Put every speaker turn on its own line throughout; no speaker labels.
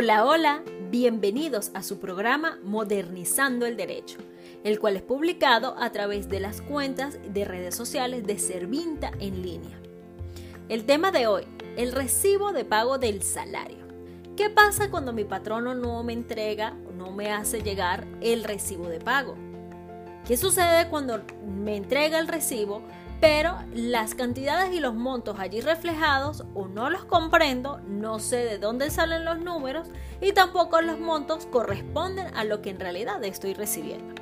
Hola, hola, bienvenidos a su programa Modernizando el Derecho, el cual es publicado a través de las cuentas de redes sociales de Servinta en línea. El tema de hoy, el recibo de pago del salario. ¿Qué pasa cuando mi patrono no me entrega o no me hace llegar el recibo de pago? ¿Qué sucede cuando me entrega el recibo, pero las cantidades y los montos allí reflejados o no los comprendo, no sé de dónde salen los números y tampoco los montos corresponden a lo que en realidad estoy recibiendo.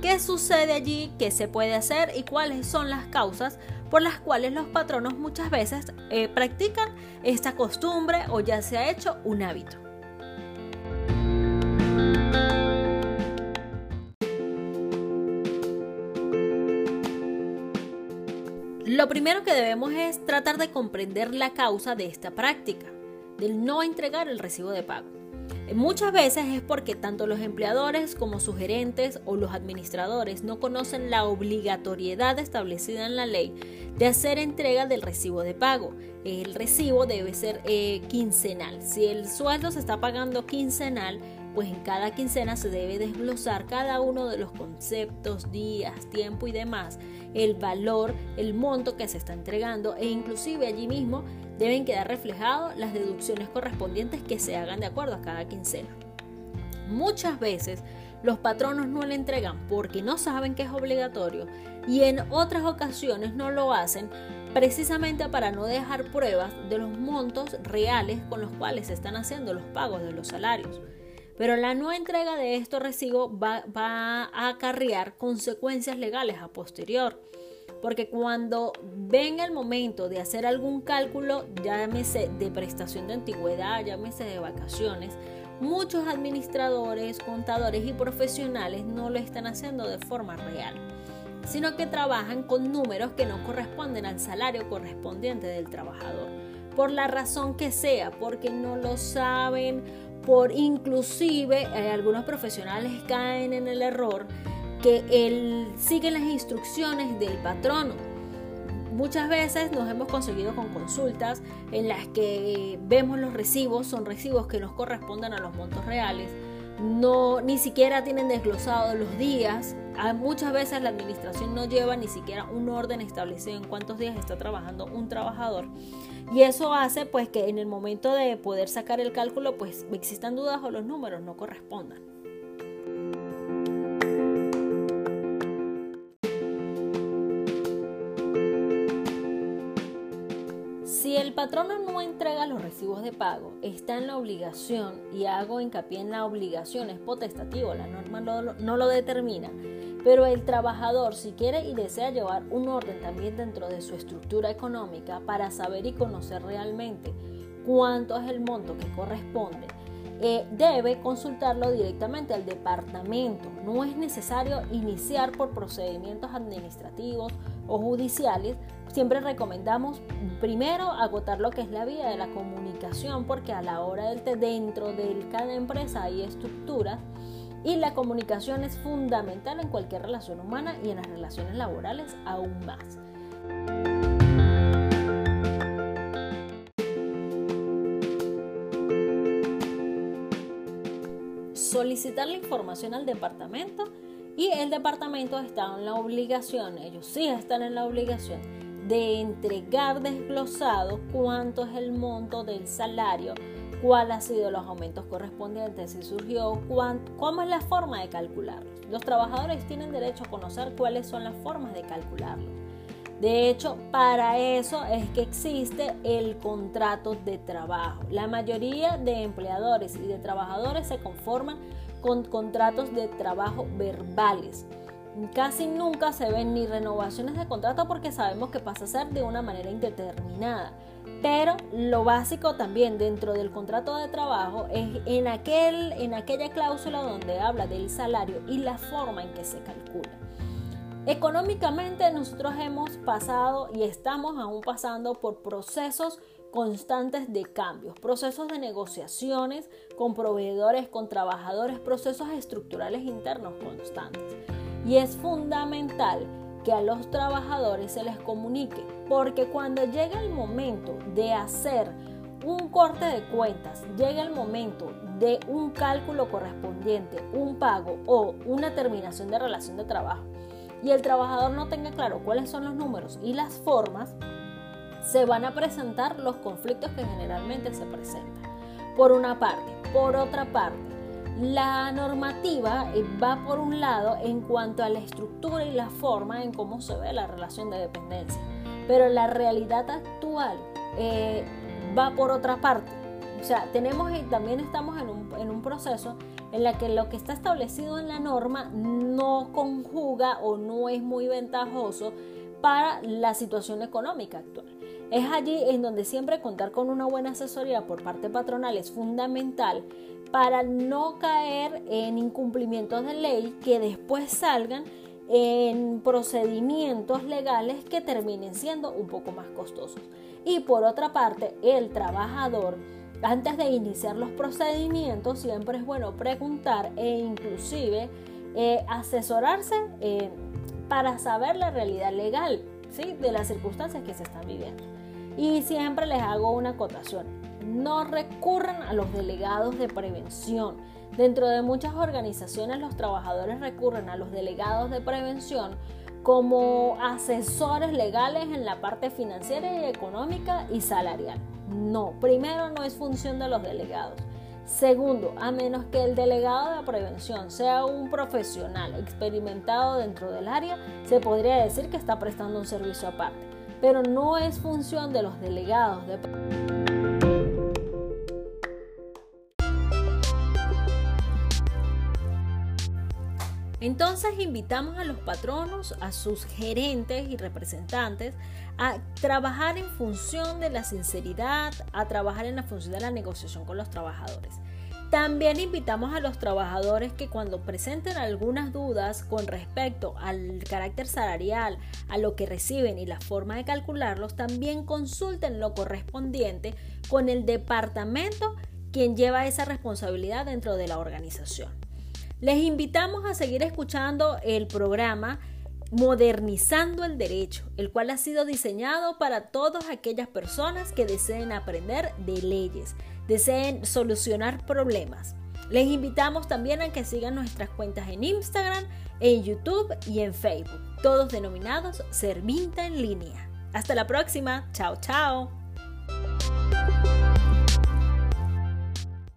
¿Qué sucede allí? ¿Qué se puede hacer? ¿Y cuáles son las causas por las cuales los patronos muchas veces eh, practican esta costumbre o ya se ha hecho un hábito? Lo primero que debemos es tratar de comprender la causa de esta práctica, del no entregar el recibo de pago. Muchas veces es porque tanto los empleadores como sus gerentes o los administradores no conocen la obligatoriedad establecida en la ley de hacer entrega del recibo de pago. El recibo debe ser eh, quincenal. Si el sueldo se está pagando quincenal, pues en cada quincena se debe desglosar cada uno de los conceptos, días, tiempo y demás, el valor, el monto que se está entregando e inclusive allí mismo deben quedar reflejados las deducciones correspondientes que se hagan de acuerdo a cada quincena. Muchas veces los patronos no le entregan porque no saben que es obligatorio y en otras ocasiones no lo hacen precisamente para no dejar pruebas de los montos reales con los cuales se están haciendo los pagos de los salarios. Pero la no entrega de estos recibos va, a acarrear consecuencias legales a posterior. Porque cuando venga el momento de hacer algún cálculo, llámese de prestación de antigüedad, llámese de vacaciones, muchos administradores, contadores y profesionales no lo están haciendo de forma real, sino que trabajan con números que no corresponden al salario correspondiente del trabajador. Por la razón que sea, porque no lo saben por inclusive eh, algunos profesionales caen en el error que él sigue las instrucciones del patrono. Muchas veces nos hemos conseguido con consultas en las que vemos los recibos, son recibos que nos corresponden a los montos reales, no ni siquiera tienen desglosados los días. Muchas veces la administración no lleva ni siquiera un orden establecido en cuántos días está trabajando un trabajador. Y eso hace pues que en el momento de poder sacar el cálculo pues existan dudas o los números no correspondan. Si el patrono no entrega los recibos de pago, está en la obligación, y hago hincapié en la obligación, es potestativo, la norma no lo determina, pero el trabajador, si quiere y desea llevar un orden también dentro de su estructura económica para saber y conocer realmente cuánto es el monto que corresponde, eh, debe consultarlo directamente al departamento. No es necesario iniciar por procedimientos administrativos o judiciales. Siempre recomendamos primero agotar lo que es la vía de la comunicación porque a la hora del dentro de cada empresa hay estructuras y la comunicación es fundamental en cualquier relación humana y en las relaciones laborales aún más. Solicitar la información al departamento y el departamento está en la obligación, ellos sí están en la obligación de entregar desglosado cuánto es el monto del salario cuál ha sido los aumentos correspondientes, si surgió, cómo es la forma de calcularlo. Los trabajadores tienen derecho a conocer cuáles son las formas de calcularlo. De hecho, para eso es que existe el contrato de trabajo. La mayoría de empleadores y de trabajadores se conforman con contratos de trabajo verbales. Casi nunca se ven ni renovaciones de contrato porque sabemos que pasa a ser de una manera indeterminada. Pero lo básico también dentro del contrato de trabajo es en, aquel, en aquella cláusula donde habla del salario y la forma en que se calcula. Económicamente nosotros hemos pasado y estamos aún pasando por procesos constantes de cambios, procesos de negociaciones con proveedores, con trabajadores, procesos estructurales internos constantes. Y es fundamental que a los trabajadores se les comunique, porque cuando llega el momento de hacer un corte de cuentas, llega el momento de un cálculo correspondiente, un pago o una terminación de relación de trabajo y el trabajador no tenga claro cuáles son los números y las formas, se van a presentar los conflictos que generalmente se presentan. Por una parte. Por otra parte, la normativa eh, va por un lado en cuanto a la estructura y la forma en cómo se ve la relación de dependencia, pero la realidad actual eh, va por otra parte. O sea, tenemos y también estamos en un, en un proceso en la que lo que está establecido en la norma no conjuga o no es muy ventajoso para la situación económica actual. Es allí en donde siempre contar con una buena asesoría por parte patronal es fundamental para no caer en incumplimientos de ley que después salgan en procedimientos legales que terminen siendo un poco más costosos. Y por otra parte, el trabajador, antes de iniciar los procedimientos, siempre es bueno preguntar e inclusive eh, asesorarse eh, para saber la realidad legal ¿sí? de las circunstancias que se están viviendo. Y siempre les hago una acotación. No recurran a los delegados de prevención. Dentro de muchas organizaciones los trabajadores recurren a los delegados de prevención como asesores legales en la parte financiera y económica y salarial. No, primero no es función de los delegados. Segundo, a menos que el delegado de prevención sea un profesional experimentado dentro del área, se podría decir que está prestando un servicio aparte pero no es función de los delegados de Entonces invitamos a los patronos, a sus gerentes y representantes a trabajar en función de la sinceridad, a trabajar en la función de la negociación con los trabajadores. También invitamos a los trabajadores que cuando presenten algunas dudas con respecto al carácter salarial, a lo que reciben y la forma de calcularlos, también consulten lo correspondiente con el departamento quien lleva esa responsabilidad dentro de la organización. Les invitamos a seguir escuchando el programa Modernizando el Derecho, el cual ha sido diseñado para todas aquellas personas que deseen aprender de leyes deseen solucionar problemas. Les invitamos también a que sigan nuestras cuentas en Instagram, en YouTube y en Facebook, todos denominados Servinta en línea. Hasta la próxima, chao chao.